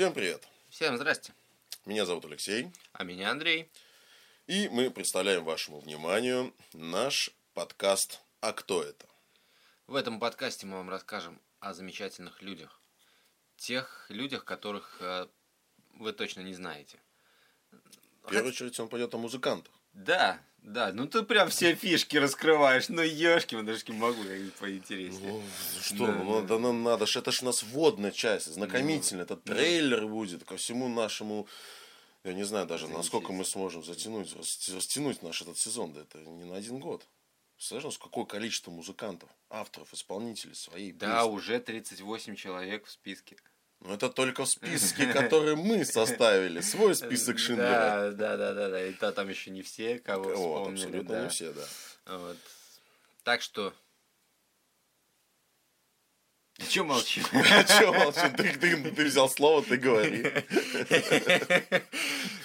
Всем привет! Всем здрасте. Меня зовут Алексей. А меня Андрей. И мы представляем вашему вниманию наш подкаст «А кто это?». В этом подкасте мы вам расскажем о замечательных людях. Тех людях, которых э, вы точно не знаете. В первую очередь он пойдет о музыкантах. Да, да, ну ты прям все фишки раскрываешь. Ну ешки, даже могу я поинтереснее. Ну, что, да, ну, да. нам надо, ж, это ж у нас вводная часть, знакомительная. Ну, это трейлер будет ко всему нашему я не знаю даже, насколько мы сможем затянуть, растянуть наш этот сезон. Да это не на один год. Представляешь, какое количество музыкантов, авторов, исполнителей своей Да, песни. уже 38 человек в списке. Ну, это только в списке, который мы составили. Свой список Шиндлера. Да, да, да, да, да. И то там еще не все, кого вот, вспомнили. абсолютно да. не все, да. Вот. Так что... Че молчим? Че молчим? Ты, ты, ты взял слово, ты говори.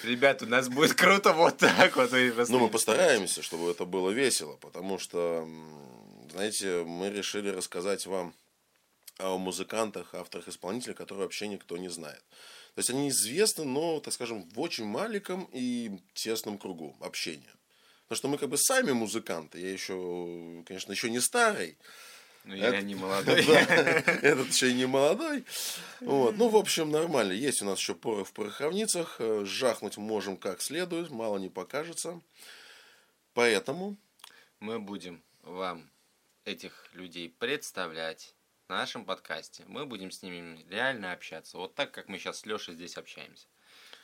Ребят, у нас будет круто вот так вот. Ну, мы постараемся, чтобы это было весело, потому что, знаете, мы решили рассказать вам о музыкантах, авторах, исполнителях, которые вообще никто не знает. То есть они известны, но, так скажем, в очень маленьком и тесном кругу общения. Потому что мы как бы сами музыканты. Я еще, конечно, еще не старый. Ну, я не молодой. Этот еще и не молодой. Вот. Ну, в общем, нормально. Есть у нас еще поры в пороховницах. Э, жахнуть можем как следует, мало не покажется. Поэтому... Мы будем вам этих людей представлять в нашем подкасте. Мы будем с ними реально общаться. Вот так, как мы сейчас с Лешей здесь общаемся.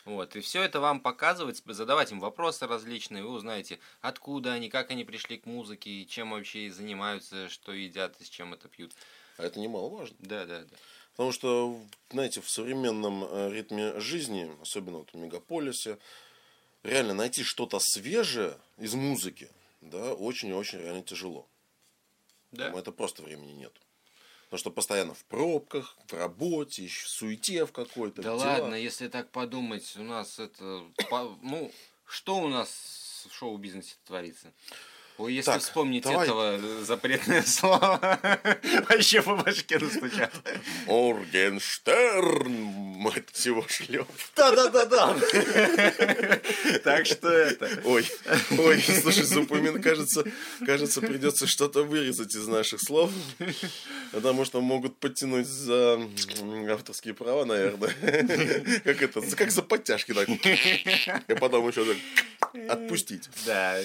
Вот, и все это вам показывать, задавать им вопросы различные, вы узнаете, откуда они, как они пришли к музыке, чем вообще занимаются, что едят и с чем это пьют. А это немаловажно. Да, да, да. Потому что, знаете, в современном э, ритме жизни, особенно вот в мегаполисе, реально найти что-то свежее из музыки, да, очень-очень реально тяжело. Да. Там это просто времени нет. Потому что постоянно в пробках, в работе, в суете в какой-то. Да ладно, если так подумать, у нас это... Ну, что у нас в шоу-бизнесе творится? Ой, если так, вспомнить давай. этого э, запретное слово, вообще по башке настучат. Оргенштерн, мать его шлеп. Да-да-да-да. Так что это. Ой, ой, слушай, запомин, кажется, кажется, придется что-то вырезать из наших слов, потому что могут подтянуть за авторские права, наверное. Как это, как за подтяжки так. И потом еще так отпустить. Да.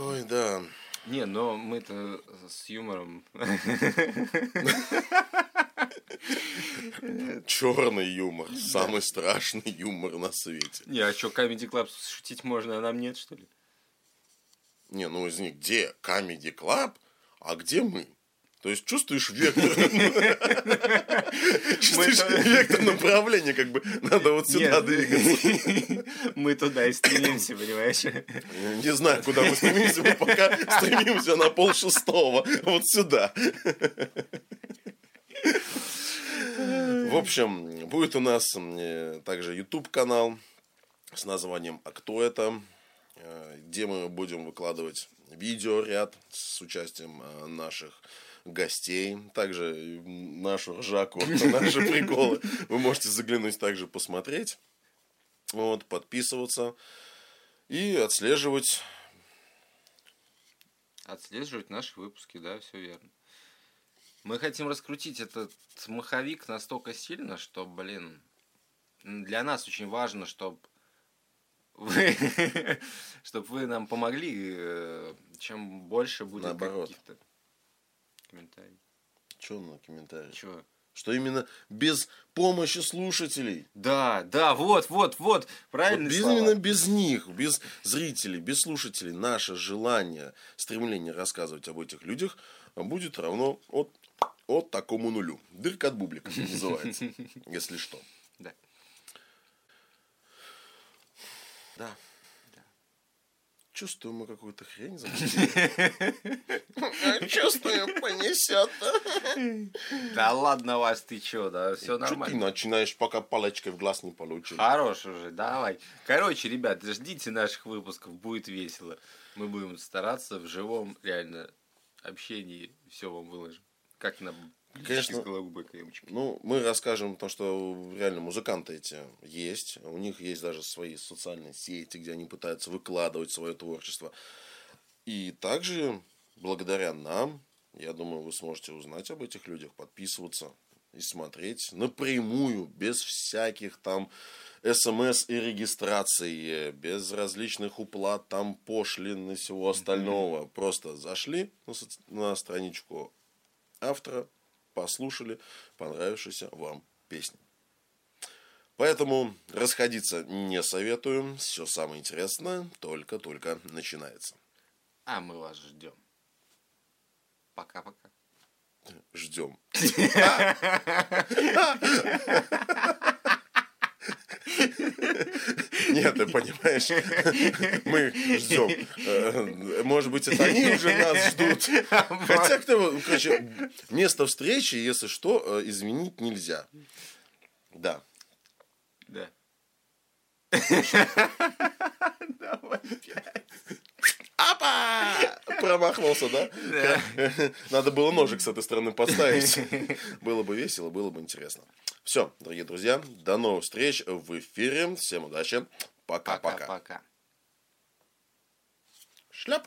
Ой, да. Не, но мы-то с юмором. Черный юмор. Самый страшный юмор на свете. Не, а что, Comedy Club шутить можно, а нам нет, что ли? Не, ну из них где Comedy Club, а где мы? То есть чувствуешь вектор. Чувствуешь вектор направления, как бы надо вот сюда двигаться. Мы туда и стремимся, понимаешь? Не знаю, куда мы стремимся, мы пока стремимся на пол шестого. Вот сюда. В общем, будет у нас э, также YouTube канал с названием «А кто это?», э, где мы будем выкладывать видеоряд с участием э, наших гостей, также нашу ржаку, наши приколы. Вы можете заглянуть также посмотреть, вот, подписываться и отслеживать. Отслеживать наши выпуски, да, все верно. Мы хотим раскрутить этот маховик настолько сильно, что, блин, для нас очень важно, чтобы вы, чтобы вы нам помогли, э, чем больше будет каких-то комментарий. Че на комментарий? Че? Что именно без помощи слушателей. Да, да, вот, вот, вот, правильно. Вот без, именно без них, без зрителей, без слушателей, наше желание, стремление рассказывать об этих людях будет равно от, от такому нулю. Дырка от бублика называется, если что. Да. Да. Чувствую, мы какую-то хрень Чувствую, понесет. Да ладно вас, ты чё, да, все нормально. ты начинаешь, пока палочкой в глаз не получил. Хорош уже, давай. Короче, ребят, ждите наших выпусков, будет весело. Мы будем стараться в живом, реально, общении все вам выложим. Как на Конечно. Ну, мы расскажем то, что реально музыканты эти есть. У них есть даже свои социальные сети, где они пытаются выкладывать свое творчество. И также, благодаря нам, я думаю, вы сможете узнать об этих людях, подписываться и смотреть напрямую, без всяких там смс и регистрации, без различных уплат, там пошлин и всего остального. Просто зашли на, соци- на страничку автора, послушали понравившуюся вам песню. Поэтому расходиться не советую. Все самое интересное только-только начинается. А мы вас ждем. Пока-пока. Ждем. Нет, ты понимаешь, мы ждем. Э, Может быть, это они уже нас ждут. Хотя, кто, короче, место встречи, если что, э, изменить нельзя. Да. Да. Апа! Промахнулся, да? Да. Надо было ножик с этой стороны поставить. Было бы весело, было бы интересно. Все, дорогие друзья, до новых встреч в эфире. Всем удачи. Пока-пока. Пока-пока. Шляп.